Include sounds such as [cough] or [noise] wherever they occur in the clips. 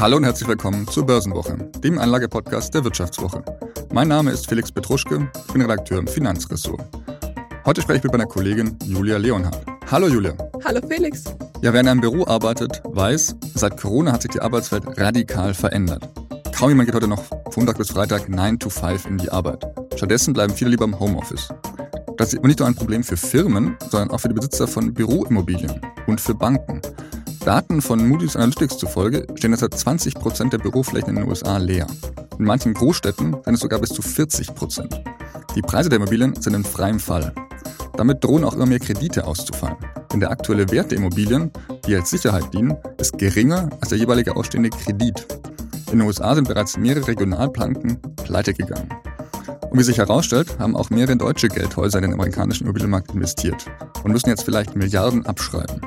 Hallo und herzlich willkommen zur Börsenwoche, dem Anlagepodcast der Wirtschaftswoche. Mein Name ist Felix Petruschke, ich bin Redakteur im Finanzressort. Heute spreche ich mit meiner Kollegin Julia Leonhardt. Hallo Julia. Hallo Felix. Ja, wer in einem Büro arbeitet, weiß, seit Corona hat sich die Arbeitswelt radikal verändert. Kaum jemand geht heute noch Montag bis Freitag 9 to 5 in die Arbeit. Stattdessen bleiben viele lieber im Homeoffice. Das ist aber nicht nur ein Problem für Firmen, sondern auch für die Besitzer von Büroimmobilien und für Banken. Daten von Moody's Analytics zufolge stehen derzeit 20 Prozent der Büroflächen in den USA leer. In manchen Großstädten sind es sogar bis zu 40 Prozent. Die Preise der Immobilien sind in freiem Fall. Damit drohen auch immer mehr Kredite auszufallen. Denn der aktuelle Wert der Immobilien, die als Sicherheit dienen, ist geringer als der jeweilige ausstehende Kredit. In den USA sind bereits mehrere Regionalplanken pleite gegangen. Und wie sich herausstellt, haben auch mehrere deutsche Geldhäuser in den amerikanischen Immobilienmarkt investiert und müssen jetzt vielleicht Milliarden abschreiben.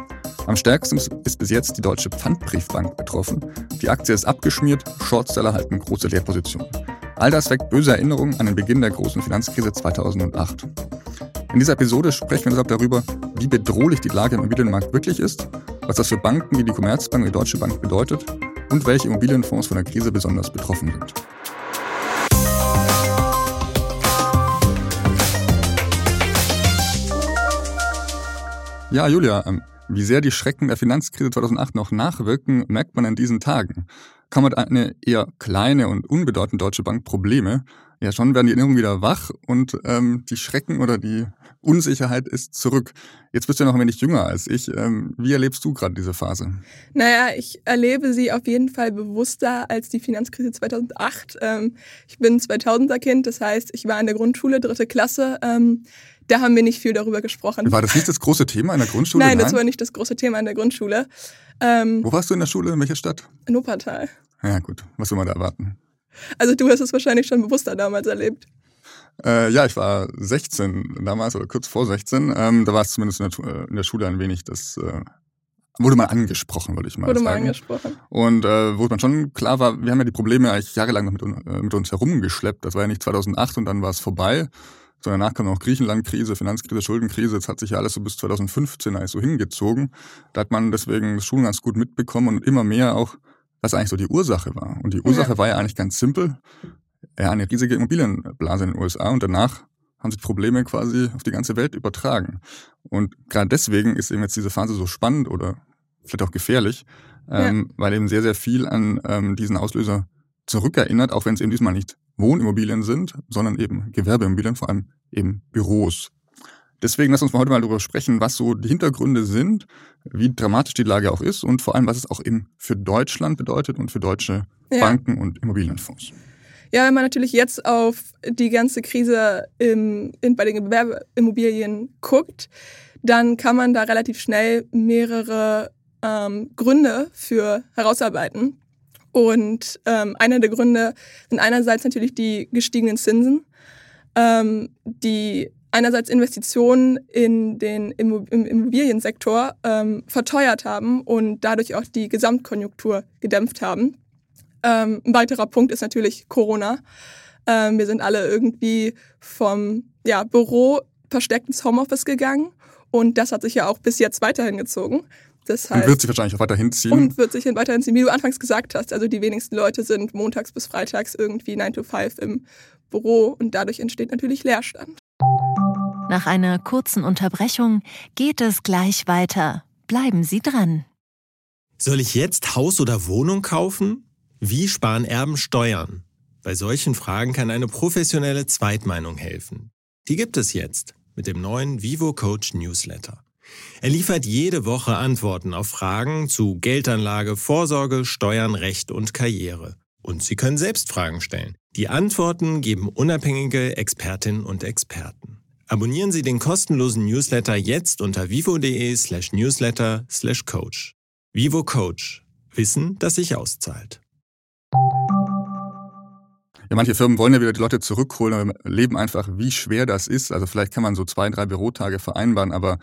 Am stärksten ist bis jetzt die Deutsche Pfandbriefbank betroffen. Die Aktie ist abgeschmiert, Shortseller halten große Leerpositionen. All das weckt böse Erinnerungen an den Beginn der großen Finanzkrise 2008. In dieser Episode sprechen wir deshalb darüber, wie bedrohlich die Lage im Immobilienmarkt wirklich ist, was das für Banken wie die Commerzbank und die Deutsche Bank bedeutet und welche Immobilienfonds von der Krise besonders betroffen sind. Ja, Julia, ähm, wie sehr die Schrecken der Finanzkrise 2008 noch nachwirken, merkt man in diesen Tagen. Kaum hat eine eher kleine und unbedeutende Deutsche Bank Probleme, ja schon werden die Erinnerungen wieder wach und ähm, die Schrecken oder die Unsicherheit ist zurück. Jetzt bist du ja noch ein wenig jünger als ich. Ähm, wie erlebst du gerade diese Phase? Naja, ich erlebe sie auf jeden Fall bewusster als die Finanzkrise 2008. Ähm, ich bin 2000er Kind, das heißt, ich war in der Grundschule, dritte Klasse. Ähm, da haben wir nicht viel darüber gesprochen. War das nicht das große Thema in der Grundschule? Nein, Nein? das war nicht das große Thema in der Grundschule. Ähm, Wo warst du in der Schule? In welcher Stadt? In Wuppertal. Ja gut, was soll man da erwarten? Also du hast es wahrscheinlich schon bewusster damals erlebt. Äh, ja, ich war 16 damals oder kurz vor 16. Ähm, da war es zumindest in der, äh, in der, Schule ein wenig das äh, wurde mal angesprochen, würde ich mal wurde sagen. Wurde mal angesprochen. Und äh, wo man schon klar war, wir haben ja die Probleme eigentlich jahrelang mit, äh, mit uns herumgeschleppt. Das war ja nicht 2008 und dann war es vorbei. So danach kam noch Griechenland-Krise, Finanzkrise, Schuldenkrise. Jetzt hat sich ja alles so bis 2015 eigentlich so hingezogen. Da hat man deswegen das Schulen ganz gut mitbekommen und immer mehr auch, was eigentlich so die Ursache war. Und die Ursache ja. war ja eigentlich ganz simpel. Ja, eine riesige Immobilienblase in den USA und danach haben sich Probleme quasi auf die ganze Welt übertragen. Und gerade deswegen ist eben jetzt diese Phase so spannend oder vielleicht auch gefährlich, ähm, ja. weil eben sehr, sehr viel an ähm, diesen Auslöser zurückerinnert, auch wenn es eben diesmal nicht Wohnimmobilien sind, sondern eben Gewerbeimmobilien, vor allem eben Büros. Deswegen lass uns mal heute mal darüber sprechen, was so die Hintergründe sind, wie dramatisch die Lage auch ist und vor allem, was es auch eben für Deutschland bedeutet und für deutsche ja. Banken und Immobilienfonds. Ja, wenn man natürlich jetzt auf die ganze Krise im, in, bei den Gewerbeimmobilien guckt, dann kann man da relativ schnell mehrere ähm, Gründe für herausarbeiten. Und ähm, einer der Gründe sind einerseits natürlich die gestiegenen Zinsen, ähm, die einerseits Investitionen in den im Immobiliensektor ähm, verteuert haben und dadurch auch die Gesamtkonjunktur gedämpft haben. Ähm, ein weiterer Punkt ist natürlich Corona. Ähm, wir sind alle irgendwie vom ja, Büro versteckt ins Homeoffice gegangen und das hat sich ja auch bis jetzt weiterhin gezogen. Das heißt, und wird sich wahrscheinlich auch weiterhin ziehen. Und wird sich weiterhin ziehen, wie du anfangs gesagt hast. Also die wenigsten Leute sind montags bis freitags irgendwie 9 to 5 im Büro und dadurch entsteht natürlich Leerstand. Nach einer kurzen Unterbrechung geht es gleich weiter. Bleiben Sie dran. Soll ich jetzt Haus oder Wohnung kaufen? Wie sparen Erben Steuern? Bei solchen Fragen kann eine professionelle Zweitmeinung helfen. Die gibt es jetzt mit dem neuen Vivo Coach Newsletter. Er liefert jede Woche Antworten auf Fragen zu Geldanlage, Vorsorge, Steuern, Recht und Karriere. Und Sie können selbst Fragen stellen. Die Antworten geben unabhängige Expertinnen und Experten. Abonnieren Sie den kostenlosen Newsletter jetzt unter vivo.de slash newsletter slash coach. Vivo Coach. Wissen, das sich auszahlt. Ja, manche Firmen wollen ja wieder die Leute zurückholen, aber leben einfach, wie schwer das ist. Also vielleicht kann man so zwei, drei Bürotage vereinbaren, aber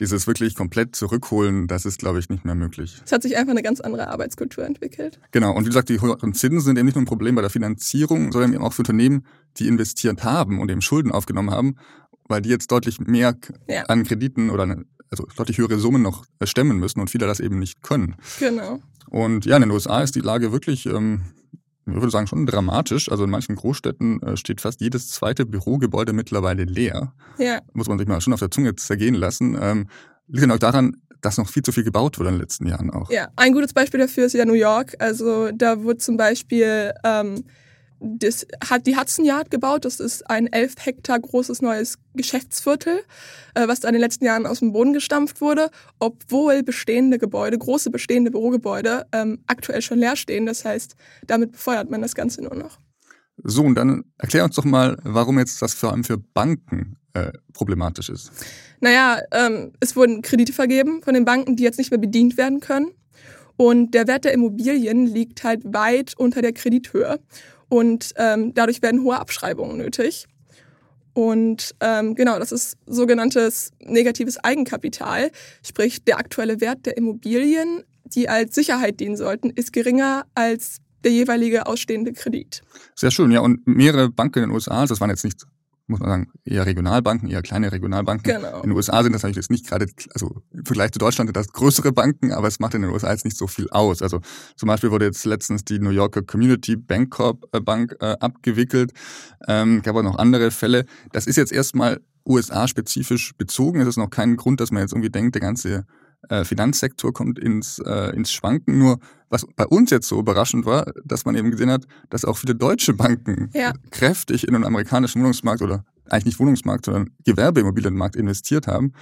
dieses wirklich komplett zurückholen, das ist, glaube ich, nicht mehr möglich. Es hat sich einfach eine ganz andere Arbeitskultur entwickelt. Genau. Und wie gesagt, die hohen Zinsen sind eben nicht nur ein Problem bei der Finanzierung, sondern eben auch für Unternehmen, die investiert haben und eben Schulden aufgenommen haben, weil die jetzt deutlich mehr ja. an Krediten oder also deutlich höhere Summen noch äh, stemmen müssen und viele das eben nicht können. Genau. Und ja, in den USA ist die Lage wirklich, ähm, ich würde sagen, schon dramatisch. Also in manchen Großstädten äh, steht fast jedes zweite Bürogebäude mittlerweile leer. Ja. Muss man sich mal schon auf der Zunge zergehen lassen. Ähm, liegt dann auch daran, dass noch viel zu viel gebaut wurde in den letzten Jahren auch. Ja, ein gutes Beispiel dafür ist ja New York. Also da wurde zum Beispiel ähm, das hat die Hudson Yard gebaut. Das ist ein elf Hektar großes neues Geschäftsviertel, äh, was in den letzten Jahren aus dem Boden gestampft wurde, obwohl bestehende Gebäude, große bestehende Bürogebäude, ähm, aktuell schon leer stehen. Das heißt, damit befeuert man das Ganze nur noch. So, und dann erklär uns doch mal, warum jetzt das vor allem für Banken äh, problematisch ist. Naja, ähm, es wurden Kredite vergeben von den Banken, die jetzt nicht mehr bedient werden können. Und der Wert der Immobilien liegt halt weit unter der Kredithöhe. Und ähm, dadurch werden hohe Abschreibungen nötig. Und ähm, genau, das ist sogenanntes negatives Eigenkapital. Sprich, der aktuelle Wert der Immobilien, die als Sicherheit dienen sollten, ist geringer als der jeweilige ausstehende Kredit. Sehr schön, ja. Und mehrere Banken in den USA, das waren jetzt nicht muss man sagen, eher Regionalbanken, eher kleine Regionalbanken. Genau. In den USA sind das natürlich jetzt nicht gerade, also im Vergleich zu Deutschland sind das größere Banken, aber es macht in den USA jetzt nicht so viel aus. Also zum Beispiel wurde jetzt letztens die New Yorker Community Bancorp äh, Bank äh, abgewickelt. Ähm, gab auch noch andere Fälle. Das ist jetzt erstmal USA-spezifisch bezogen. Es ist noch kein Grund, dass man jetzt irgendwie denkt, der ganze äh, Finanzsektor kommt ins, äh, ins Schwanken. Nur was bei uns jetzt so überraschend war, dass man eben gesehen hat, dass auch viele deutsche Banken ja. kräftig in den amerikanischen Wohnungsmarkt oder eigentlich nicht Wohnungsmarkt, sondern Gewerbeimmobilienmarkt investiert haben.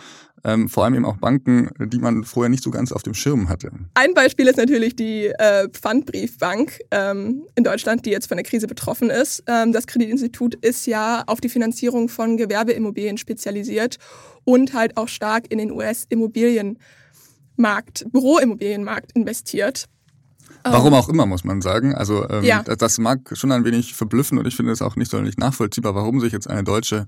Ähm, vor allem eben auch Banken, die man vorher nicht so ganz auf dem Schirm hatte. Ein Beispiel ist natürlich die äh, Pfandbriefbank ähm, in Deutschland, die jetzt von der Krise betroffen ist. Ähm, das Kreditinstitut ist ja auf die Finanzierung von Gewerbeimmobilien spezialisiert und halt auch stark in den US-Immobilien Markt, Büroimmobilienmarkt investiert. Warum ähm, auch immer, muss man sagen. Also ähm, ja. das mag schon ein wenig verblüffen und ich finde es auch nicht sonderlich nachvollziehbar, warum sich jetzt eine deutsche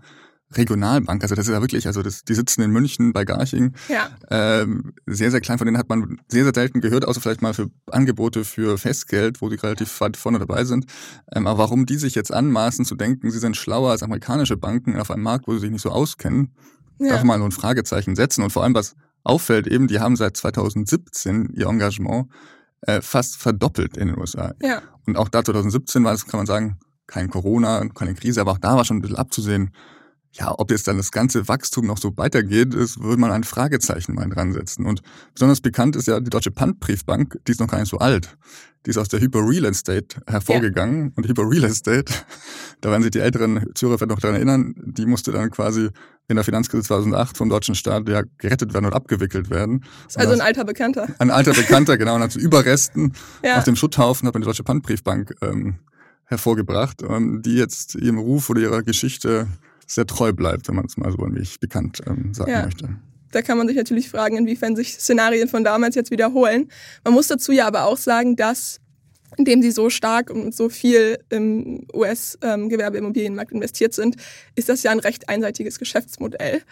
Regionalbank, also das ist ja wirklich, also das, die sitzen in München bei Garching, ja. ähm, sehr, sehr klein, von denen hat man sehr, sehr selten gehört, außer vielleicht mal für Angebote für Festgeld, wo sie relativ weit vorne dabei sind. Ähm, aber warum die sich jetzt anmaßen zu denken, sie sind schlauer als amerikanische Banken auf einem Markt, wo sie sich nicht so auskennen, ja. darf man so ein Fragezeichen setzen. Und vor allem, was auffällt eben, die haben seit 2017 ihr Engagement äh, fast verdoppelt in den USA. Ja. Und auch da 2017 war es, kann man sagen, kein Corona, keine Krise, aber auch da war schon ein bisschen abzusehen, ja, ob jetzt dann das ganze Wachstum noch so weitergeht, ist, würde man ein Fragezeichen mal dran setzen. Und besonders bekannt ist ja die Deutsche Pfandbriefbank, die ist noch gar nicht so alt. Die ist aus der Hyper Real Estate hervorgegangen. Ja. Und Hyper Real Estate, [laughs] da werden sich die älteren vielleicht noch daran erinnern, die musste dann quasi in der Finanzkrise 2008 vom deutschen Staat ja gerettet werden und abgewickelt werden. Also ein alter Bekannter. Ein alter Bekannter, genau. Und hat zu Überresten ja. auf dem Schutthaufen hat man die Deutsche Pfandbriefbank ähm, hervorgebracht, ähm, die jetzt ihrem Ruf oder ihrer Geschichte sehr treu bleibt, wenn man es mal so ein wenig bekannt ähm, sagen ja. möchte. Da kann man sich natürlich fragen, inwiefern sich Szenarien von damals jetzt wiederholen. Man muss dazu ja aber auch sagen, dass indem sie so stark und so viel im US-Gewerbeimmobilienmarkt ähm, investiert sind, ist das ja ein recht einseitiges Geschäftsmodell.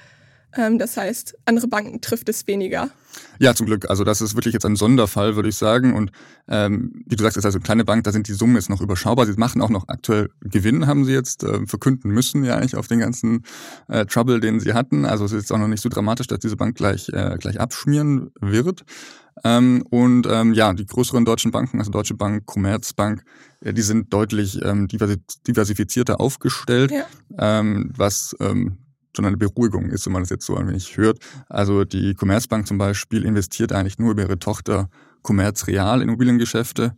Ähm, das heißt, andere Banken trifft es weniger. Ja, zum Glück. Also das ist wirklich jetzt ein Sonderfall, würde ich sagen. Und ähm, wie du sagst, ist also eine kleine Bank, da sind die Summen jetzt noch überschaubar. Sie machen auch noch aktuell Gewinn, haben sie jetzt äh, verkünden müssen, ja eigentlich auf den ganzen äh, Trouble, den sie hatten. Also es ist jetzt auch noch nicht so dramatisch, dass diese Bank gleich, äh, gleich abschmieren wird. Ähm, und ähm, ja, die größeren deutschen Banken, also Deutsche Bank, Commerzbank, äh, die sind deutlich ähm, diversifizierter aufgestellt, ja. ähm, was ähm, schon eine Beruhigung ist, wenn man das jetzt so ein wenig hört. Also die Commerzbank zum Beispiel investiert eigentlich nur über ihre Tochter Commerz Real in Immobiliengeschäfte.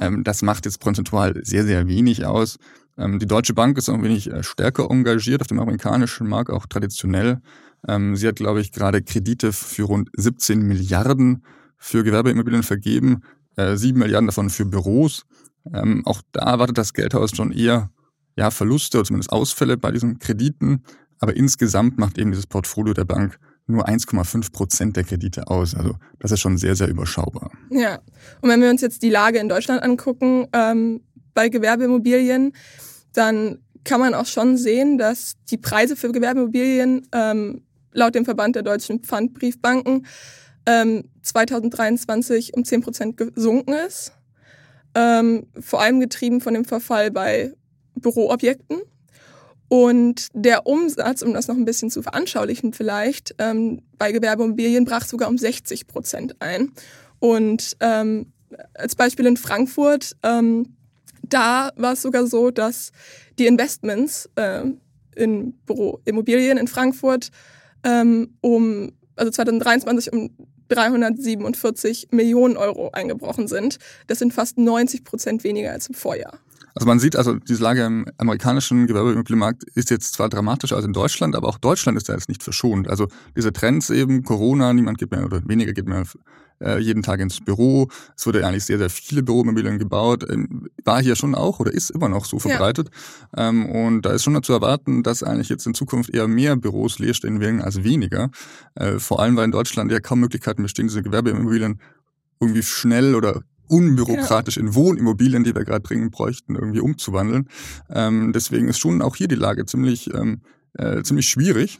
Ähm, das macht jetzt prozentual sehr, sehr wenig aus. Ähm, die Deutsche Bank ist ein wenig äh, stärker engagiert auf dem amerikanischen Markt, auch traditionell. Ähm, sie hat, glaube ich, gerade Kredite für rund 17 Milliarden für Gewerbeimmobilien vergeben, äh, 7 Milliarden davon für Büros. Auch da erwartet das Geldhaus schon eher ja, Verluste oder zumindest Ausfälle bei diesen Krediten. Aber insgesamt macht eben dieses Portfolio der Bank nur 1,5 Prozent der Kredite aus. Also das ist schon sehr, sehr überschaubar. Ja, und wenn wir uns jetzt die Lage in Deutschland angucken, ähm, bei Gewerbeimmobilien, dann kann man auch schon sehen, dass die Preise für Gewerbeimmobilien ähm, laut dem Verband der deutschen Pfandbriefbanken ähm, 2023 um 10 Prozent gesunken ist. Ähm, vor allem getrieben von dem Verfall bei Büroobjekten. Und der Umsatz, um das noch ein bisschen zu veranschaulichen vielleicht, ähm, bei Gewerbeimmobilien brach sogar um 60 Prozent ein. Und ähm, als Beispiel in Frankfurt, ähm, da war es sogar so, dass die Investments äh, in Büroimmobilien in Frankfurt ähm, um, also 2023 um 347 Millionen Euro eingebrochen sind. Das sind fast 90 Prozent weniger als im Vorjahr. Also man sieht also, diese Lage im amerikanischen Gewerbeimmobilienmarkt ist jetzt zwar dramatischer als in Deutschland, aber auch Deutschland ist da jetzt nicht verschont. Also diese Trends eben, Corona, niemand geht mehr oder weniger geht mehr äh, jeden Tag ins Büro. Es wurde eigentlich sehr, sehr viele Büroimmobilien gebaut. Ähm, war hier schon auch oder ist immer noch so verbreitet. Ja. Ähm, und da ist schon zu erwarten, dass eigentlich jetzt in Zukunft eher mehr Büros leer stehen werden als weniger. Äh, vor allem, weil in Deutschland ja kaum Möglichkeiten bestehen, diese Gewerbeimmobilien irgendwie schnell oder unbürokratisch in Wohnimmobilien, die wir gerade dringend bräuchten, irgendwie umzuwandeln. Ähm, deswegen ist schon auch hier die Lage ziemlich, ähm, äh, ziemlich schwierig.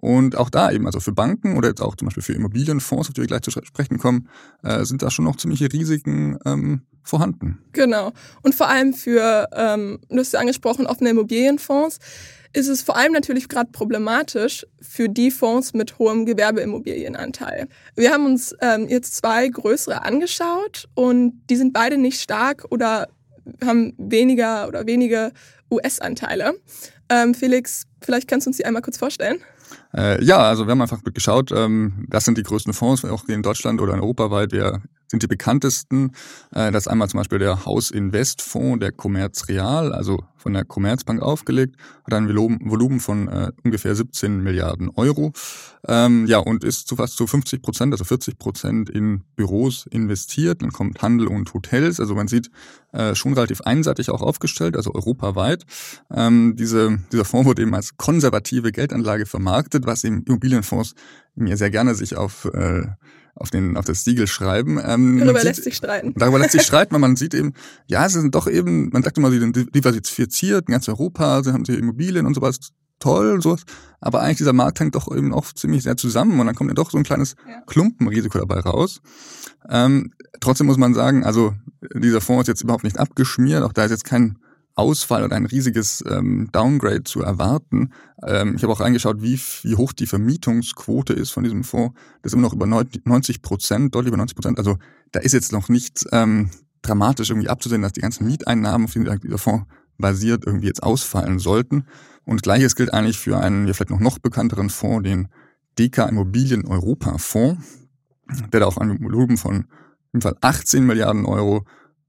Und auch da eben, also für Banken oder jetzt auch zum Beispiel für Immobilienfonds, auf die wir gleich zu sprechen kommen, äh, sind da schon noch ziemliche Risiken ähm, vorhanden. Genau. Und vor allem für, ähm, du hast ja angesprochen, offene Immobilienfonds, ist es vor allem natürlich gerade problematisch für die Fonds mit hohem Gewerbeimmobilienanteil. Wir haben uns ähm, jetzt zwei größere angeschaut und die sind beide nicht stark oder haben weniger oder wenige US-Anteile. Ähm, Felix, vielleicht kannst du uns die einmal kurz vorstellen. Äh, ja, also wir haben einfach geschaut, ähm, das sind die größten Fonds, auch in Deutschland oder in europaweit. Wir sind die bekanntesten. Äh, das ist einmal zum Beispiel der Haus Invest Fonds, der Commerz Real, also von der Commerzbank aufgelegt, hat ein Volumen von äh, ungefähr 17 Milliarden Euro. Ähm, ja, und ist zu fast zu 50 Prozent, also 40 Prozent in Büros investiert. Dann kommt Handel und Hotels. Also man sieht äh, schon relativ einseitig auch aufgestellt, also europaweit. Ähm, diese, dieser Fonds wurde eben als konservative Geldanlage vermarktet, was eben Immobilienfonds mir sehr gerne sich auf äh, auf, den, auf das Siegel schreiben. Ähm, darüber lässt sich streiten. Darüber lässt sich [laughs] streiten, weil man sieht eben, ja, sie sind doch eben, man sagt immer, sie sind diversifiziert in ganz Europa, sie haben sie Immobilien und sowas, toll und sowas. Aber eigentlich dieser Markt hängt doch eben auch ziemlich sehr zusammen und dann kommt ja doch so ein kleines ja. Klumpenrisiko dabei raus. Ähm, trotzdem muss man sagen, also dieser Fonds ist jetzt überhaupt nicht abgeschmiert, auch da ist jetzt kein Ausfall oder ein riesiges ähm, Downgrade zu erwarten. Ähm, ich habe auch reingeschaut, wie, wie hoch die Vermietungsquote ist von diesem Fonds. Das ist immer noch über 90 Prozent, deutlich über 90 Prozent. Also da ist jetzt noch nichts ähm, dramatisch irgendwie abzusehen, dass die ganzen Mieteinnahmen, auf denen dieser Fonds basiert, irgendwie jetzt ausfallen sollten. Und gleiches gilt eigentlich für einen ja, vielleicht noch noch bekannteren Fonds, den DK Immobilien Europa Fonds, der da auch ein Volumen von im Fall 18 Milliarden Euro,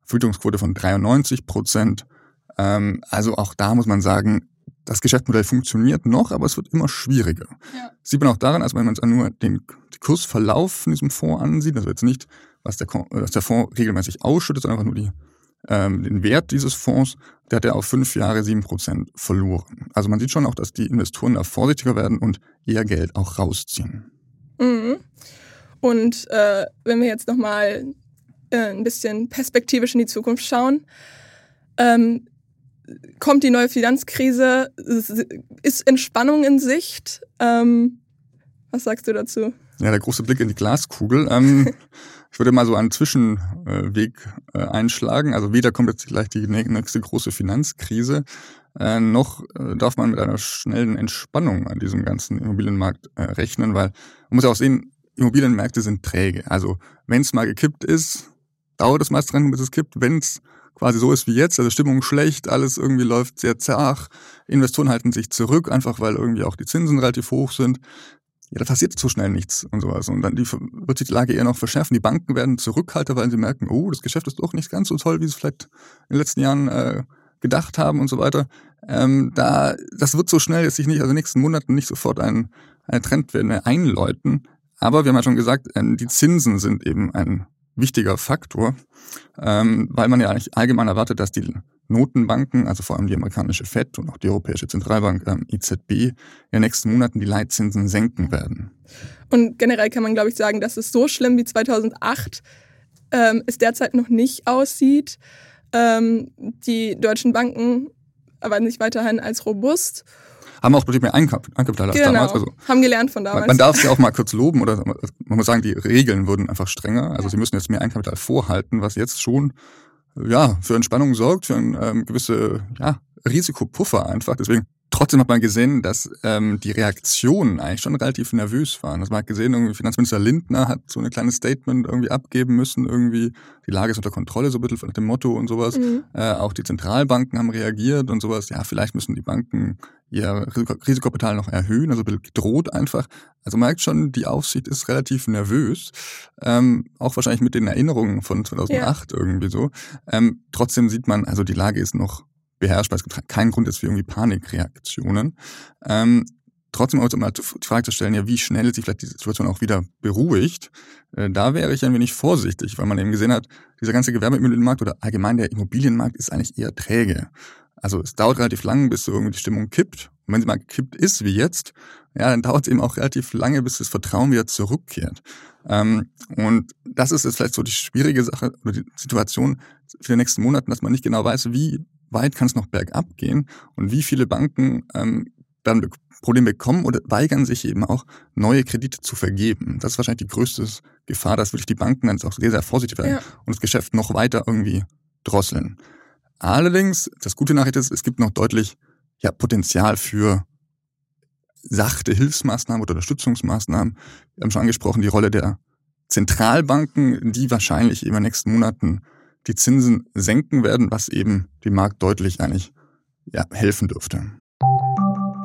Vermietungsquote von 93 Prozent ähm, also auch da muss man sagen, das Geschäftsmodell funktioniert noch, aber es wird immer schwieriger. Ja. Sieht man auch daran, also wenn man nur den Kursverlauf von diesem Fonds ansieht, also jetzt nicht, was der, was der Fonds regelmäßig ausschüttet, sondern einfach nur die, ähm, den Wert dieses Fonds, der hat ja auf fünf Jahre sieben Prozent verloren. Also man sieht schon auch, dass die Investoren da vorsichtiger werden und eher Geld auch rausziehen. Mhm. Und äh, wenn wir jetzt nochmal äh, ein bisschen perspektivisch in die Zukunft schauen, ähm, kommt die neue Finanzkrise, ist Entspannung in Sicht. Ähm, was sagst du dazu? Ja, der große Blick in die Glaskugel. Ähm, [laughs] ich würde mal so einen Zwischenweg äh, einschlagen. Also weder kommt jetzt gleich die nächste große Finanzkrise, äh, noch äh, darf man mit einer schnellen Entspannung an diesem ganzen Immobilienmarkt äh, rechnen, weil man muss ja auch sehen, Immobilienmärkte sind träge. Also wenn es mal gekippt ist, dauert es meist dran, bis es kippt. Wenn es quasi so ist wie jetzt, also Stimmung schlecht, alles irgendwie läuft sehr zart, Investoren halten sich zurück, einfach weil irgendwie auch die Zinsen relativ hoch sind. Ja, da passiert so schnell nichts und sowas. Und dann die, wird sich die Lage eher noch verschärfen. Die Banken werden Zurückhalter, weil sie merken, oh, das Geschäft ist doch nicht ganz so toll, wie sie es vielleicht in den letzten Jahren äh, gedacht haben und so weiter. Ähm, da, das wird so schnell jetzt sich nicht, also in den nächsten Monaten nicht sofort ein, eine Trendwende einläuten. Aber wir haben ja schon gesagt, ähm, die Zinsen sind eben ein wichtiger Faktor, ähm, weil man ja eigentlich allgemein erwartet, dass die Notenbanken, also vor allem die amerikanische Fed und auch die Europäische Zentralbank ähm, EZB, in den nächsten Monaten die Leitzinsen senken werden. Und generell kann man, glaube ich, sagen, dass es so schlimm wie 2008 ähm, es derzeit noch nicht aussieht. Ähm, die deutschen Banken erweisen sich weiterhin als robust haben auch deutlich mehr Eigenkapital als genau. damals. Also, haben gelernt von damals. Man, man darf sie auch mal kurz loben oder man muss sagen, die Regeln wurden einfach strenger. Also ja. sie müssen jetzt mehr Eigenkapital vorhalten, was jetzt schon ja für Entspannung sorgt, für ein ähm, gewisse ja, Risikopuffer einfach. Deswegen Trotzdem hat man gesehen, dass ähm, die Reaktionen eigentlich schon relativ nervös waren. Also man hat gesehen, irgendwie Finanzminister Lindner hat so ein kleines Statement irgendwie abgeben müssen, irgendwie die Lage ist unter Kontrolle, so ein bisschen nach dem Motto und sowas. Mhm. Äh, auch die Zentralbanken haben reagiert und sowas. Ja, vielleicht müssen die Banken ihr Risikokapital noch erhöhen, also gedroht einfach. Also man merkt schon, die Aufsicht ist relativ nervös, ähm, auch wahrscheinlich mit den Erinnerungen von 2008 ja. irgendwie so. Ähm, trotzdem sieht man, also die Lage ist noch beherrschbar. Es gibt keinen Grund jetzt für irgendwie Panikreaktionen. Ähm, trotzdem auch mal die Frage zu stellen, ja, wie schnell sich vielleicht die Situation auch wieder beruhigt, äh, da wäre ich ein wenig vorsichtig, weil man eben gesehen hat, dieser ganze Gewerbeimmobilienmarkt oder allgemein der Immobilienmarkt ist eigentlich eher träge. Also es dauert relativ lang, bis so irgendwie die Stimmung kippt. Und wenn sie mal gekippt ist, wie jetzt, ja, dann dauert es eben auch relativ lange, bis das Vertrauen wieder zurückkehrt. Ähm, und das ist jetzt vielleicht so die schwierige Sache oder die Situation für die nächsten Monate, dass man nicht genau weiß, wie weit kann es noch bergab gehen und wie viele Banken ähm, dann Probleme bekommen oder weigern sich eben auch, neue Kredite zu vergeben. Das ist wahrscheinlich die größte Gefahr, dass wirklich die Banken dann auch sehr, sehr vorsichtig werden ja. und das Geschäft noch weiter irgendwie drosseln. Allerdings, das gute Nachricht ist, es gibt noch deutlich ja, Potenzial für sachte Hilfsmaßnahmen oder Unterstützungsmaßnahmen. Wir haben schon angesprochen, die Rolle der Zentralbanken, die wahrscheinlich in den nächsten Monaten die Zinsen senken werden, was eben dem Markt deutlich eigentlich ja, helfen dürfte.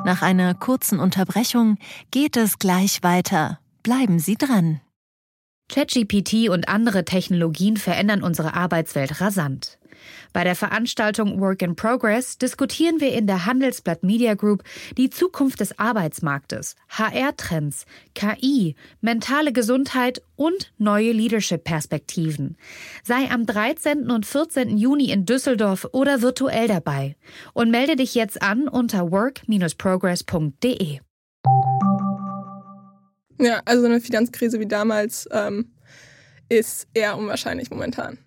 Nach einer kurzen Unterbrechung geht es gleich weiter. Bleiben Sie dran. ChatGPT und andere Technologien verändern unsere Arbeitswelt rasant. Bei der Veranstaltung Work in Progress diskutieren wir in der Handelsblatt Media Group die Zukunft des Arbeitsmarktes, HR-Trends, KI, mentale Gesundheit und neue Leadership-Perspektiven. Sei am 13. und 14. Juni in Düsseldorf oder virtuell dabei und melde dich jetzt an unter work-progress.de. Ja, also eine Finanzkrise wie damals ähm, ist eher unwahrscheinlich momentan.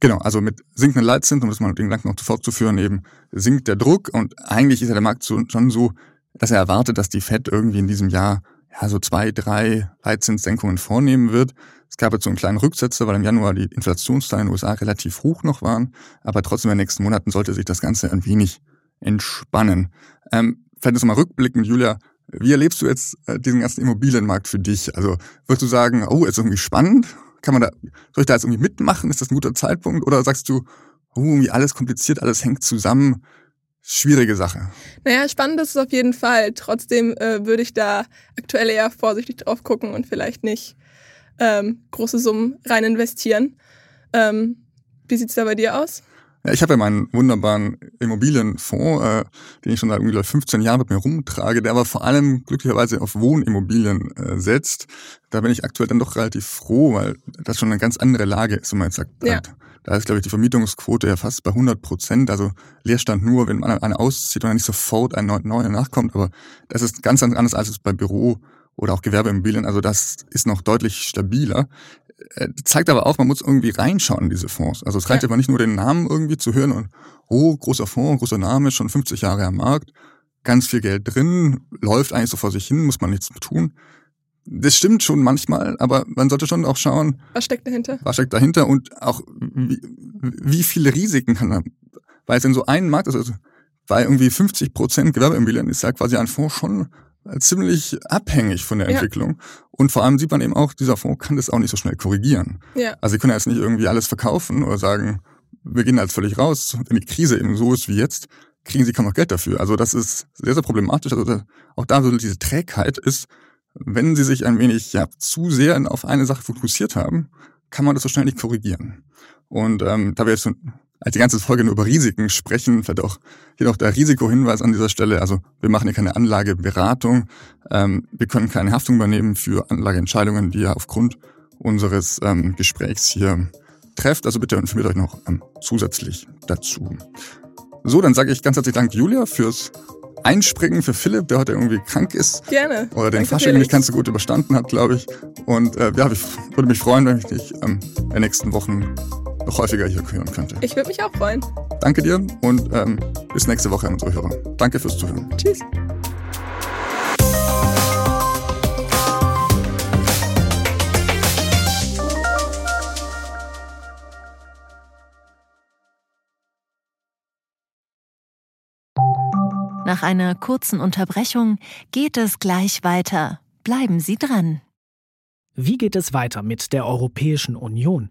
Genau, also mit sinkenden Leitzinsen, um das mal den Gedanken noch fortzuführen, eben sinkt der Druck und eigentlich ist ja der Markt schon so, dass er erwartet, dass die Fed irgendwie in diesem Jahr ja so zwei, drei Leitzinssenkungen vornehmen wird. Es gab jetzt so einen kleinen Rücksetzer, weil im Januar die Inflationszahlen in den USA relativ hoch noch waren, aber trotzdem in den nächsten Monaten sollte sich das Ganze ein wenig entspannen. Ähm, vielleicht jetzt mal rückblickend, Julia, wie erlebst du jetzt äh, diesen ganzen Immobilienmarkt für dich? Also würdest du sagen, oh, ist irgendwie spannend kann man da, soll ich da jetzt irgendwie mitmachen? Ist das ein guter Zeitpunkt? Oder sagst du, oh, irgendwie alles kompliziert, alles hängt zusammen? Schwierige Sache. Naja, spannend ist es auf jeden Fall. Trotzdem äh, würde ich da aktuell eher vorsichtig drauf gucken und vielleicht nicht ähm, große Summen rein investieren. Ähm, wie sieht's da bei dir aus? Ja, ich habe ja meinen wunderbaren Immobilienfonds, äh, den ich schon seit irgendwie 15 Jahren mit mir rumtrage, der aber vor allem glücklicherweise auf Wohnimmobilien äh, setzt. Da bin ich aktuell dann doch relativ froh, weil das schon eine ganz andere Lage ist, wenn man jetzt sagt, ja. Halt, da ist, glaube ich, die Vermietungsquote ja fast bei 100 Prozent. Also Leerstand nur, wenn man eine auszieht und dann nicht sofort ein neuer nachkommt. Aber das ist ganz anders als es bei Büro oder auch Gewerbeimmobilien. Also das ist noch deutlich stabiler. Äh, zeigt aber auch, man muss irgendwie reinschauen in diese Fonds. Also es reicht ja. aber nicht nur den Namen irgendwie zu hören und, oh, großer Fonds, großer Name, schon 50 Jahre am Markt, ganz viel Geld drin, läuft eigentlich so vor sich hin, muss man nichts tun. Das stimmt schon manchmal, aber man sollte schon auch schauen. Was steckt dahinter? Was steckt dahinter und auch wie, wie viele Risiken kann man, weil es in so einem Markt ist, also bei irgendwie 50 Prozent Gewerbeimmobilien ist ja quasi ein Fonds schon ziemlich abhängig von der Entwicklung. Ja. Und vor allem sieht man eben auch, dieser Fonds kann das auch nicht so schnell korrigieren. Ja. Also sie können jetzt nicht irgendwie alles verkaufen oder sagen, wir gehen jetzt völlig raus. Wenn die Krise eben so ist wie jetzt, kriegen sie kaum noch Geld dafür. Also das ist sehr, sehr problematisch. Also auch da so diese Trägheit ist, wenn sie sich ein wenig ja, zu sehr auf eine Sache fokussiert haben, kann man das so schnell nicht korrigieren. Und ähm, da wir jetzt als die ganze Folge nur über Risiken sprechen, vielleicht auch hier noch der Risikohinweis an dieser Stelle. Also wir machen hier keine Anlageberatung. Ähm, wir können keine Haftung übernehmen für Anlageentscheidungen, die ihr aufgrund unseres ähm, Gesprächs hier trefft. Also bitte informiert euch noch ähm, zusätzlich dazu. So, dann sage ich ganz herzlichen Dank, Julia, fürs Einspringen für Philipp, der heute irgendwie krank ist. Gerne. Oder den Fasching nicht ganz so gut überstanden hat, glaube ich. Und äh, ja, ich würde mich freuen, wenn ich dich ähm, in den nächsten Wochen häufiger hier hören könnte. Ich würde mich auch freuen. Danke dir und ähm, bis nächste Woche an unsere Hörer. Danke fürs Zuhören. Tschüss. Nach einer kurzen Unterbrechung geht es gleich weiter. Bleiben Sie dran. Wie geht es weiter mit der Europäischen Union?